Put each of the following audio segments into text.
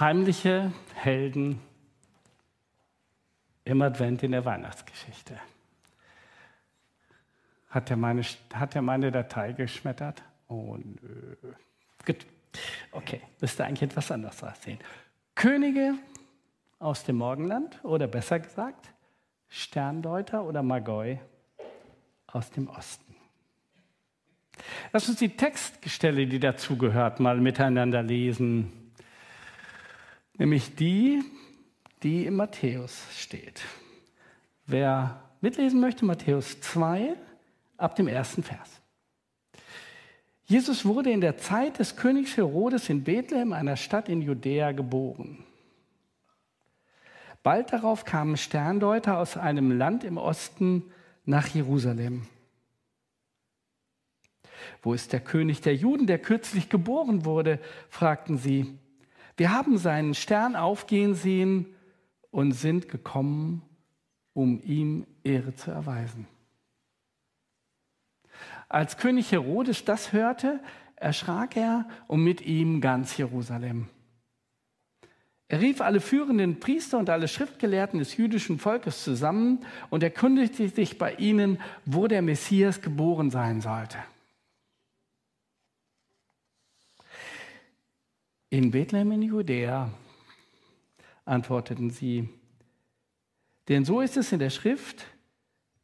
heimliche Helden im Advent in der Weihnachtsgeschichte. Hat er meine, hat er meine Datei geschmettert? Oh nö. Gut. Okay, müsste eigentlich etwas anders aussehen. Könige aus dem Morgenland oder besser gesagt Sterndeuter oder Magoi aus dem Osten. Lass uns die Textstelle, die dazugehört, mal miteinander lesen. Nämlich die, die in Matthäus steht. Wer mitlesen möchte, Matthäus 2 ab dem ersten Vers. Jesus wurde in der Zeit des Königs Herodes in Bethlehem, einer Stadt in Judäa, geboren. Bald darauf kamen Sterndeuter aus einem Land im Osten nach Jerusalem. Wo ist der König der Juden, der kürzlich geboren wurde? fragten sie. Wir haben seinen Stern aufgehen sehen und sind gekommen, um ihm Ehre zu erweisen. Als König Herodes das hörte, erschrak er und mit ihm ganz Jerusalem. Er rief alle führenden Priester und alle Schriftgelehrten des jüdischen Volkes zusammen und erkundigte sich bei ihnen, wo der Messias geboren sein sollte. In Bethlehem in Judäa, antworteten sie, denn so ist es in der Schrift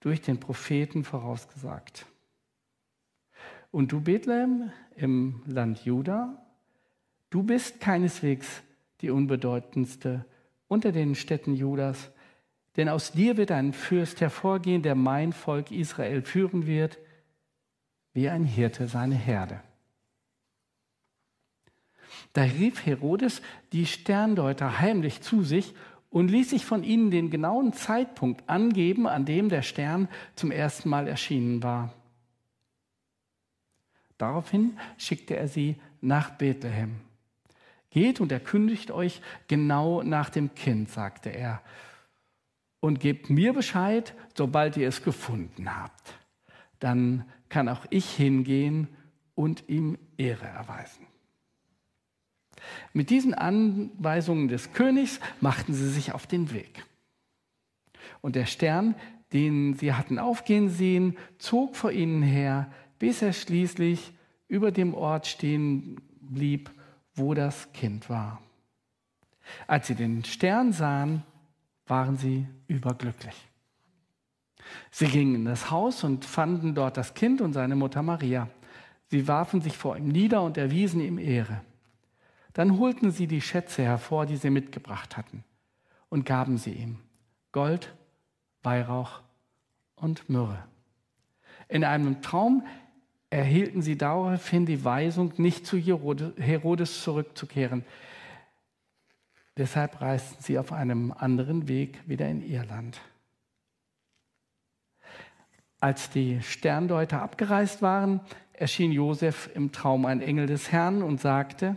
durch den Propheten vorausgesagt. Und du, Bethlehem, im Land Juda, du bist keineswegs die unbedeutendste unter den Städten Judas. Denn aus dir wird ein Fürst hervorgehen, der mein Volk Israel führen wird, wie ein Hirte seine Herde. Da rief Herodes die Sterndeuter heimlich zu sich und ließ sich von ihnen den genauen Zeitpunkt angeben, an dem der Stern zum ersten Mal erschienen war. Daraufhin schickte er sie nach Bethlehem. Geht und erkündigt euch genau nach dem Kind, sagte er, und gebt mir Bescheid, sobald ihr es gefunden habt. Dann kann auch ich hingehen und ihm Ehre erweisen. Mit diesen Anweisungen des Königs machten sie sich auf den Weg. Und der Stern, den sie hatten aufgehen sehen, zog vor ihnen her, bis er schließlich über dem Ort stehen blieb, wo das Kind war. Als sie den Stern sahen, waren sie überglücklich. Sie gingen in das Haus und fanden dort das Kind und seine Mutter Maria. Sie warfen sich vor ihm nieder und erwiesen ihm Ehre. Dann holten sie die Schätze hervor, die sie mitgebracht hatten, und gaben sie ihm Gold, Weihrauch und Myrrhe. In einem Traum erhielten sie daraufhin die Weisung, nicht zu Herodes zurückzukehren. Deshalb reisten sie auf einem anderen Weg wieder in ihr Land. Als die Sterndeuter abgereist waren, erschien Josef im Traum ein Engel des Herrn und sagte: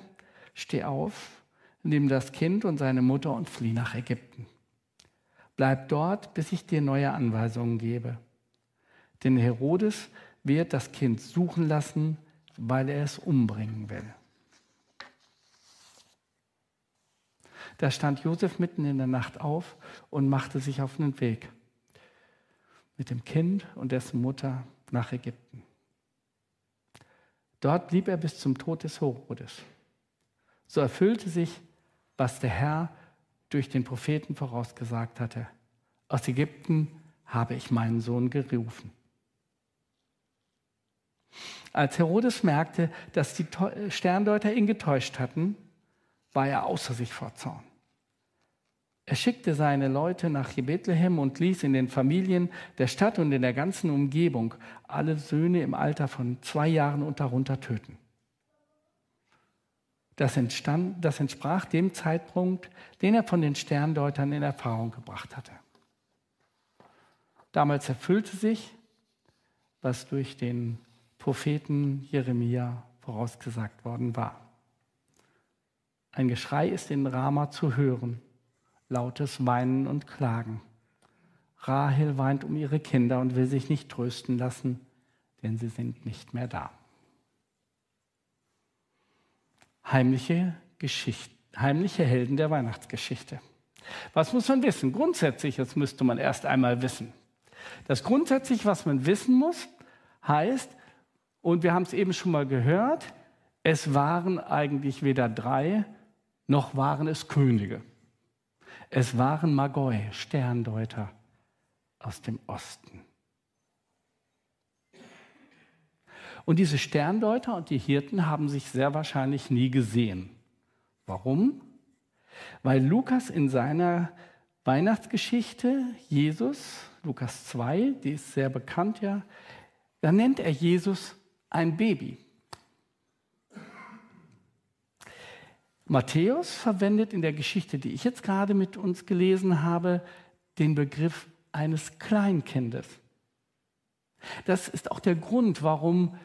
Steh auf, nimm das Kind und seine Mutter und flieh nach Ägypten. Bleib dort, bis ich dir neue Anweisungen gebe. Denn Herodes wird das Kind suchen lassen, weil er es umbringen will. Da stand Josef mitten in der Nacht auf und machte sich auf den Weg mit dem Kind und dessen Mutter nach Ägypten. Dort blieb er bis zum Tod des Herodes. So erfüllte sich, was der Herr durch den Propheten vorausgesagt hatte. Aus Ägypten habe ich meinen Sohn gerufen. Als Herodes merkte, dass die Sterndeuter ihn getäuscht hatten, war er außer sich vor Zorn. Er schickte seine Leute nach Bethlehem und ließ in den Familien der Stadt und in der ganzen Umgebung alle Söhne im Alter von zwei Jahren und darunter töten. Das, entstand, das entsprach dem Zeitpunkt, den er von den Sterndeutern in Erfahrung gebracht hatte. Damals erfüllte sich, was durch den Propheten Jeremia vorausgesagt worden war. Ein Geschrei ist in Rama zu hören, lautes Weinen und Klagen. Rahel weint um ihre Kinder und will sich nicht trösten lassen, denn sie sind nicht mehr da. Heimliche Geschichte, heimliche Helden der Weihnachtsgeschichte. Was muss man wissen? Grundsätzlich, das müsste man erst einmal wissen. Das grundsätzlich, was man wissen muss, heißt, und wir haben es eben schon mal gehört, es waren eigentlich weder drei, noch waren es Könige. Es waren Magoi, Sterndeuter aus dem Osten. Und diese Sterndeuter und die Hirten haben sich sehr wahrscheinlich nie gesehen. Warum? Weil Lukas in seiner Weihnachtsgeschichte Jesus, Lukas 2, die ist sehr bekannt ja, da nennt er Jesus ein Baby. Matthäus verwendet in der Geschichte, die ich jetzt gerade mit uns gelesen habe, den Begriff eines Kleinkindes. Das ist auch der Grund, warum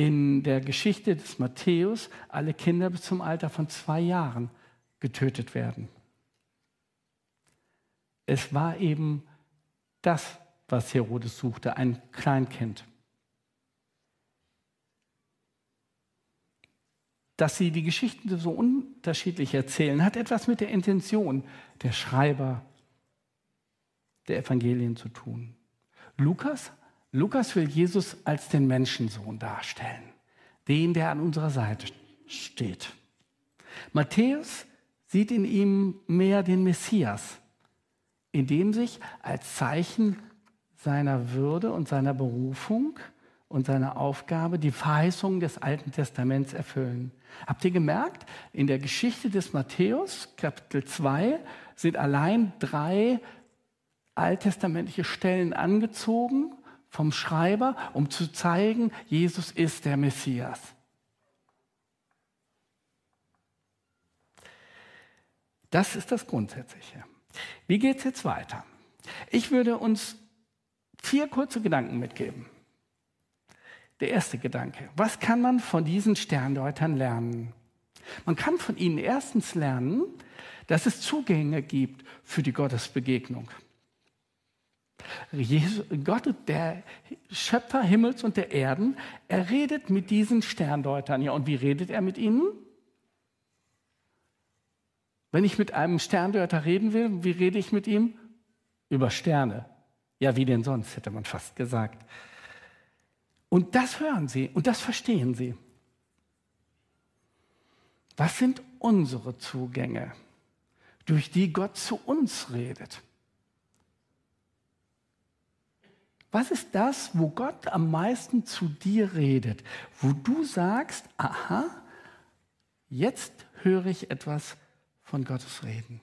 in der Geschichte des Matthäus alle Kinder bis zum Alter von zwei Jahren getötet werden. Es war eben das, was Herodes suchte, ein Kleinkind. Dass sie die Geschichten so unterschiedlich erzählen, hat etwas mit der Intention der Schreiber der Evangelien zu tun. Lukas, Lukas will Jesus als den Menschensohn darstellen, den, der an unserer Seite steht. Matthäus sieht in ihm mehr den Messias, in dem sich als Zeichen seiner Würde und seiner Berufung und seiner Aufgabe die Verheißungen des Alten Testaments erfüllen. Habt ihr gemerkt, in der Geschichte des Matthäus, Kapitel 2, sind allein drei alttestamentliche Stellen angezogen vom Schreiber, um zu zeigen, Jesus ist der Messias. Das ist das Grundsätzliche. Wie geht es jetzt weiter? Ich würde uns vier kurze Gedanken mitgeben. Der erste Gedanke. Was kann man von diesen Sterndeutern lernen? Man kann von ihnen erstens lernen, dass es Zugänge gibt für die Gottesbegegnung. Jesus, Gott, der Schöpfer Himmels und der Erden, er redet mit diesen Sterndeutern. Ja, und wie redet er mit ihnen? Wenn ich mit einem Sterndeuter reden will, wie rede ich mit ihm? Über Sterne. Ja, wie denn sonst, hätte man fast gesagt. Und das hören sie und das verstehen sie. Was sind unsere Zugänge, durch die Gott zu uns redet? Was ist das, wo Gott am meisten zu dir redet, wo du sagst, aha, jetzt höre ich etwas von Gottes Reden.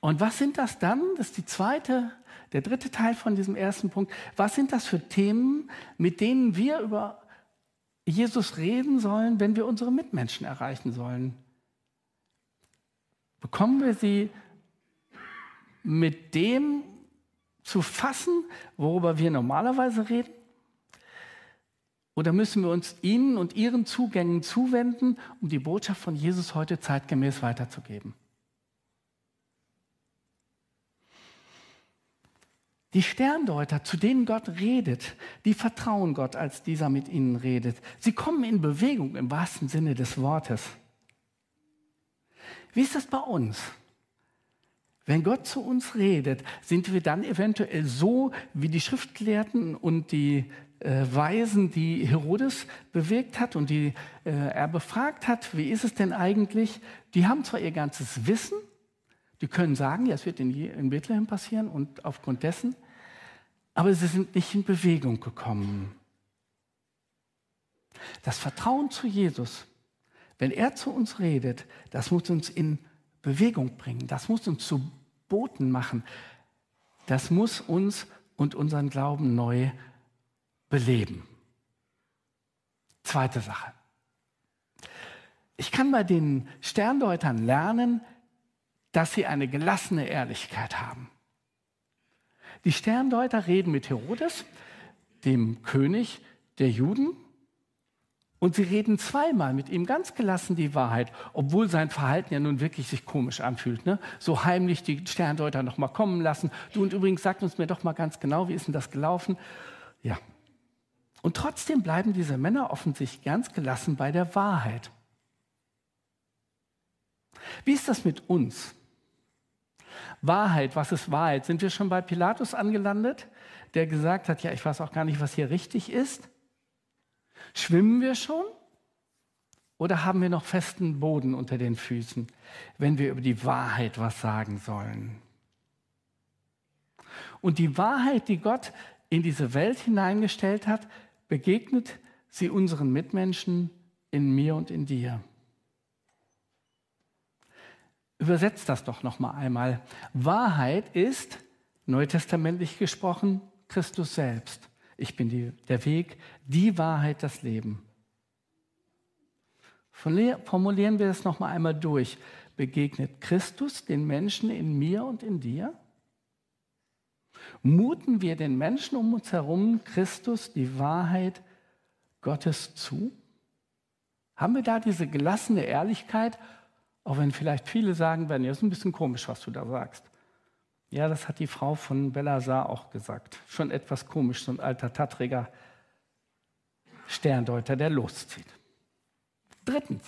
Und was sind das dann? Das ist die zweite, der dritte Teil von diesem ersten Punkt. Was sind das für Themen, mit denen wir über Jesus reden sollen, wenn wir unsere Mitmenschen erreichen sollen? Bekommen wir sie mit dem zu fassen, worüber wir normalerweise reden? Oder müssen wir uns ihnen und ihren Zugängen zuwenden, um die Botschaft von Jesus heute zeitgemäß weiterzugeben? Die Sterndeuter, zu denen Gott redet, die vertrauen Gott, als dieser mit ihnen redet. Sie kommen in Bewegung im wahrsten Sinne des Wortes. Wie ist das bei uns? Wenn Gott zu uns redet, sind wir dann eventuell so wie die Schriftgelehrten und die äh, Weisen, die Herodes bewegt hat und die äh, er befragt hat, wie ist es denn eigentlich? Die haben zwar ihr ganzes Wissen, die können sagen, ja, es wird in, in Bethlehem passieren und aufgrund dessen, aber sie sind nicht in Bewegung gekommen. Das Vertrauen zu Jesus, wenn er zu uns redet, das muss uns in Bewegung bringen, das muss uns zu Boten machen, das muss uns und unseren Glauben neu beleben. Zweite Sache. Ich kann bei den Sterndeutern lernen, dass sie eine gelassene Ehrlichkeit haben. Die Sterndeuter reden mit Herodes, dem König der Juden, und sie reden zweimal mit ihm ganz gelassen die Wahrheit, obwohl sein Verhalten ja nun wirklich sich komisch anfühlt. Ne? So heimlich die Sterndeuter noch mal kommen lassen. Du und übrigens sagt uns mir doch mal ganz genau, wie ist denn das gelaufen? Ja, und trotzdem bleiben diese Männer offensichtlich ganz gelassen bei der Wahrheit. Wie ist das mit uns? Wahrheit, was ist Wahrheit? Sind wir schon bei Pilatus angelandet, der gesagt hat, ja, ich weiß auch gar nicht, was hier richtig ist? Schwimmen wir schon? Oder haben wir noch festen Boden unter den Füßen, wenn wir über die Wahrheit was sagen sollen? Und die Wahrheit, die Gott in diese Welt hineingestellt hat, begegnet sie unseren Mitmenschen in mir und in dir. Übersetzt das doch noch mal einmal. Wahrheit ist neutestamentlich gesprochen Christus selbst. Ich bin die, der Weg, die Wahrheit, das Leben. Formulieren wir es noch mal einmal durch. Begegnet Christus den Menschen in mir und in dir? Muten wir den Menschen um uns herum Christus die Wahrheit Gottes zu? Haben wir da diese gelassene Ehrlichkeit, auch wenn vielleicht viele sagen werden, ja, ist ein bisschen komisch, was du da sagst. Ja, das hat die Frau von Bellassar auch gesagt. Schon etwas komisch, so ein alter, tattriger Sterndeuter, der loszieht. Drittens,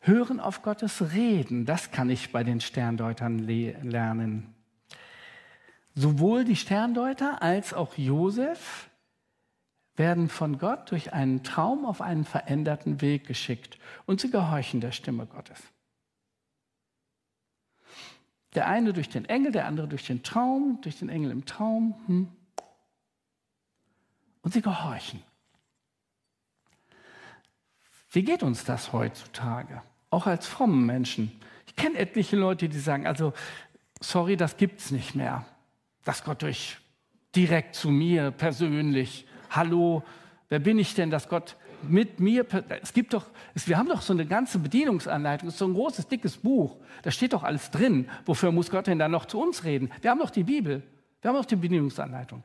hören auf Gottes Reden, das kann ich bei den Sterndeutern lernen. Sowohl die Sterndeuter als auch Josef werden von Gott durch einen Traum auf einen veränderten Weg geschickt und sie gehorchen der Stimme Gottes. Der eine durch den Engel, der andere durch den Traum, durch den Engel im Traum. Hm. Und sie gehorchen. Wie geht uns das heutzutage? Auch als frommen Menschen. Ich kenne etliche Leute, die sagen, also, sorry, das gibt es nicht mehr. Dass Gott durch direkt zu mir persönlich hallo, wer bin ich denn, dass Gott mit mir, es gibt doch, wir haben doch so eine ganze Bedienungsanleitung, so ein großes, dickes Buch, da steht doch alles drin. Wofür muss Gott denn dann noch zu uns reden? Wir haben doch die Bibel, wir haben doch die Bedienungsanleitung.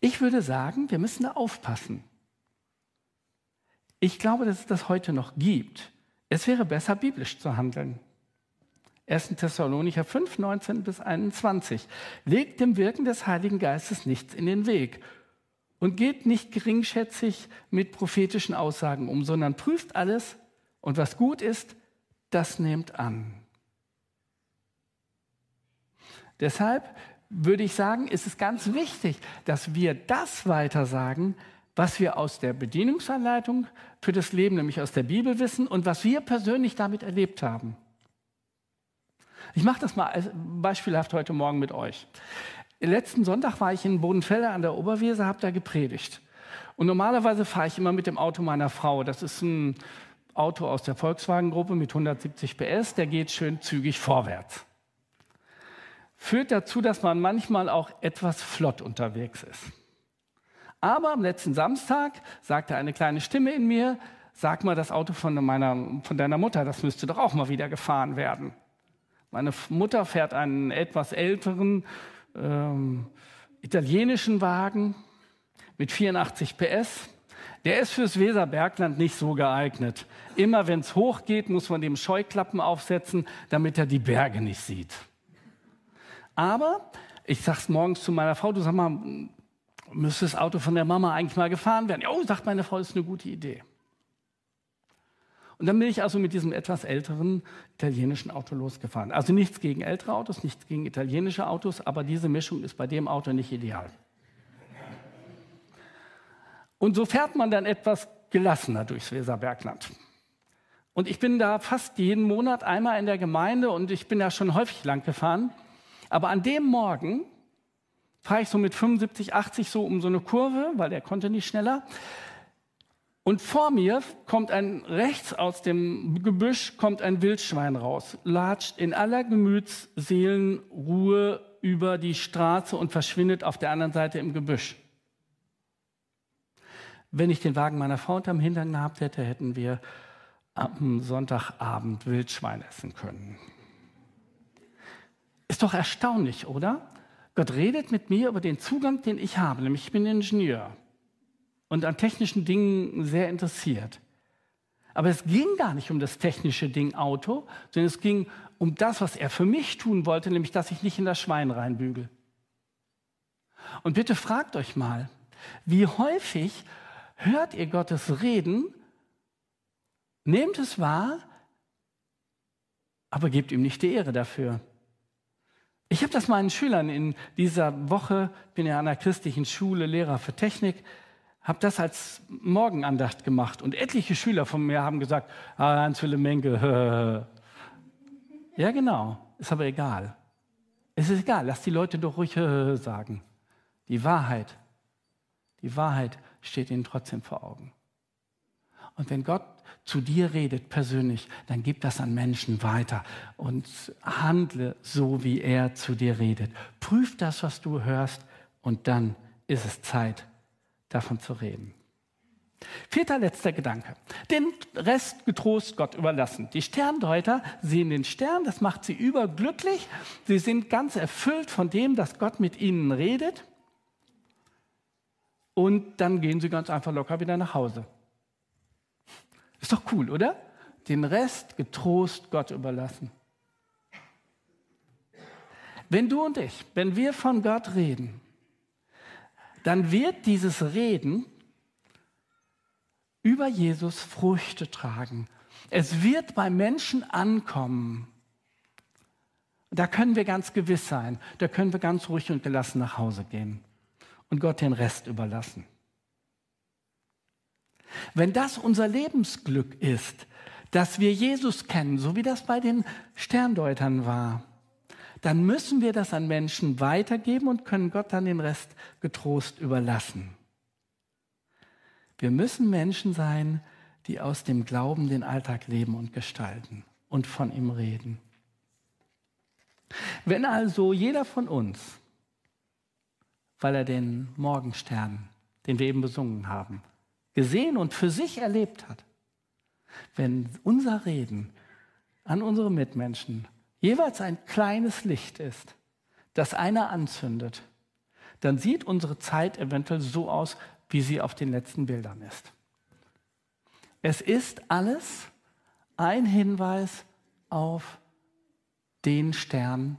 Ich würde sagen, wir müssen da aufpassen. Ich glaube, dass es das heute noch gibt. Es wäre besser, biblisch zu handeln. 1. Thessalonicher 5, 19 bis 21. Legt dem Wirken des Heiligen Geistes nichts in den Weg und geht nicht geringschätzig mit prophetischen Aussagen um, sondern prüft alles und was gut ist, das nehmt an. Deshalb würde ich sagen, ist es ganz wichtig, dass wir das weitersagen, was wir aus der Bedienungsanleitung für das Leben, nämlich aus der Bibel wissen und was wir persönlich damit erlebt haben. Ich mache das mal beispielhaft heute Morgen mit euch. Letzten Sonntag war ich in Bodenfelder an der Oberweser, habe da gepredigt. Und normalerweise fahre ich immer mit dem Auto meiner Frau. Das ist ein Auto aus der Volkswagen-Gruppe mit 170 PS, der geht schön zügig vorwärts. Führt dazu, dass man manchmal auch etwas flott unterwegs ist. Aber am letzten Samstag sagte eine kleine Stimme in mir, sag mal, das Auto von, meiner, von deiner Mutter, das müsste doch auch mal wieder gefahren werden. Meine Mutter fährt einen etwas älteren, ähm, italienischen Wagen mit 84 PS. Der ist fürs Weserbergland nicht so geeignet. Immer wenn es hochgeht, muss man dem Scheuklappen aufsetzen, damit er die Berge nicht sieht. Aber ich sag's morgens zu meiner Frau, du sag mal, müsste das Auto von der Mama eigentlich mal gefahren werden? Oh, sagt meine Frau, ist eine gute Idee. Und dann bin ich also mit diesem etwas älteren italienischen Auto losgefahren. Also nichts gegen ältere Autos, nichts gegen italienische Autos, aber diese Mischung ist bei dem Auto nicht ideal. Und so fährt man dann etwas gelassener durchs Weserbergland. Und ich bin da fast jeden Monat einmal in der Gemeinde und ich bin da schon häufig lang gefahren. Aber an dem Morgen fahre ich so mit 75, 80 so um so eine Kurve, weil der konnte nicht schneller. Und vor mir kommt ein, rechts aus dem Gebüsch kommt ein Wildschwein raus, latscht in aller Gemütsseelenruhe über die Straße und verschwindet auf der anderen Seite im Gebüsch. Wenn ich den Wagen meiner Frau unterm Hintern gehabt hätte, hätten wir am Sonntagabend Wildschwein essen können. Ist doch erstaunlich, oder? Gott redet mit mir über den Zugang, den ich habe, nämlich ich bin Ingenieur und an technischen Dingen sehr interessiert. Aber es ging gar nicht um das technische Ding Auto, sondern es ging um das, was er für mich tun wollte, nämlich dass ich nicht in das Schwein reinbügel. Und bitte fragt euch mal, wie häufig hört ihr Gottes Reden, Nehmt es wahr, aber gebt ihm nicht die Ehre dafür. Ich habe das meinen Schülern in dieser Woche, bin ja an einer christlichen Schule, Lehrer für Technik, habe das als Morgenandacht gemacht. Und etliche Schüler von mir haben gesagt, ah, Hans-Wille Menke. ja, genau, ist aber egal. Es ist egal, lass die Leute doch ruhig sagen. Die Wahrheit, die Wahrheit steht ihnen trotzdem vor Augen. Und wenn Gott zu dir redet persönlich, dann gib das an Menschen weiter und handle so, wie er zu dir redet. Prüf das, was du hörst und dann ist es Zeit, davon zu reden. Vierter letzter Gedanke. Den Rest getrost Gott überlassen. Die Sterndeuter sehen den Stern, das macht sie überglücklich. Sie sind ganz erfüllt von dem, dass Gott mit ihnen redet. Und dann gehen sie ganz einfach locker wieder nach Hause. Ist doch cool, oder? Den Rest getrost Gott überlassen. Wenn du und ich, wenn wir von Gott reden, dann wird dieses Reden über Jesus Früchte tragen. Es wird bei Menschen ankommen. Da können wir ganz gewiss sein. Da können wir ganz ruhig und gelassen nach Hause gehen und Gott den Rest überlassen. Wenn das unser Lebensglück ist, dass wir Jesus kennen, so wie das bei den Sterndeutern war, dann müssen wir das an Menschen weitergeben und können Gott dann den Rest getrost überlassen. Wir müssen Menschen sein, die aus dem Glauben den Alltag leben und gestalten und von ihm reden. Wenn also jeder von uns, weil er den Morgenstern, den wir eben besungen haben, gesehen und für sich erlebt hat, wenn unser Reden an unsere Mitmenschen jeweils ein kleines Licht ist, das einer anzündet, dann sieht unsere Zeit eventuell so aus, wie sie auf den letzten Bildern ist. Es ist alles ein Hinweis auf den Stern,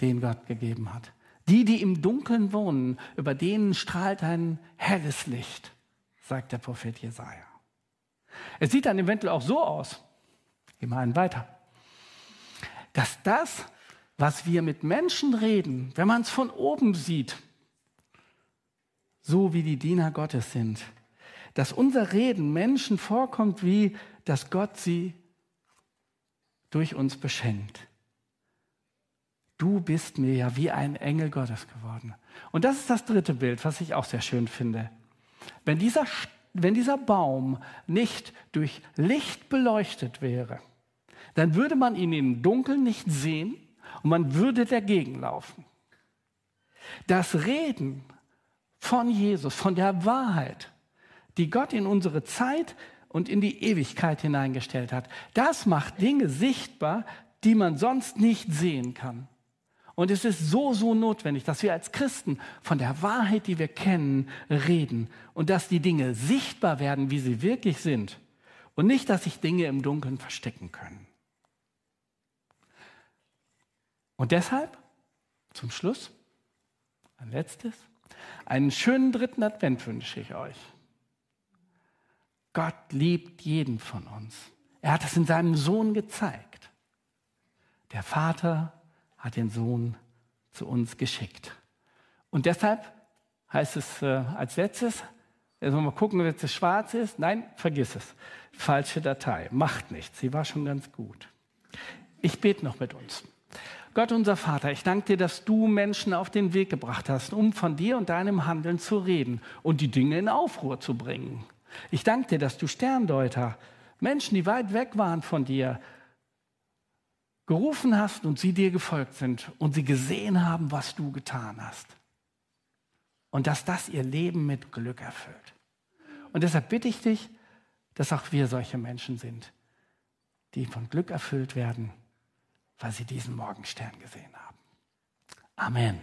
den Gott gegeben hat. Die, die im Dunkeln wohnen, über denen strahlt ein helles Licht sagt der Prophet Jesaja. Es sieht dann eventuell auch so aus, einen weiter, dass das, was wir mit Menschen reden, wenn man es von oben sieht, so wie die Diener Gottes sind, dass unser Reden Menschen vorkommt, wie dass Gott sie durch uns beschenkt. Du bist mir ja wie ein Engel Gottes geworden. Und das ist das dritte Bild, was ich auch sehr schön finde. Wenn dieser, wenn dieser Baum nicht durch Licht beleuchtet wäre, dann würde man ihn im Dunkeln nicht sehen und man würde dagegen laufen. Das Reden von Jesus, von der Wahrheit, die Gott in unsere Zeit und in die Ewigkeit hineingestellt hat, das macht Dinge sichtbar, die man sonst nicht sehen kann. Und es ist so, so notwendig, dass wir als Christen von der Wahrheit, die wir kennen, reden und dass die Dinge sichtbar werden, wie sie wirklich sind und nicht, dass sich Dinge im Dunkeln verstecken können. Und deshalb, zum Schluss, ein letztes, einen schönen dritten Advent wünsche ich euch. Gott liebt jeden von uns. Er hat es in seinem Sohn gezeigt. Der Vater hat den Sohn zu uns geschickt. Und deshalb heißt es äh, als letztes, jetzt mal gucken, ob es schwarz ist. Nein, vergiss es. Falsche Datei. Macht nichts. Sie war schon ganz gut. Ich bete noch mit uns. Gott, unser Vater, ich danke dir, dass du Menschen auf den Weg gebracht hast, um von dir und deinem Handeln zu reden und die Dinge in Aufruhr zu bringen. Ich danke dir, dass du Sterndeuter, Menschen, die weit weg waren von dir, gerufen hast und sie dir gefolgt sind und sie gesehen haben, was du getan hast. Und dass das ihr Leben mit Glück erfüllt. Und deshalb bitte ich dich, dass auch wir solche Menschen sind, die von Glück erfüllt werden, weil sie diesen Morgenstern gesehen haben. Amen.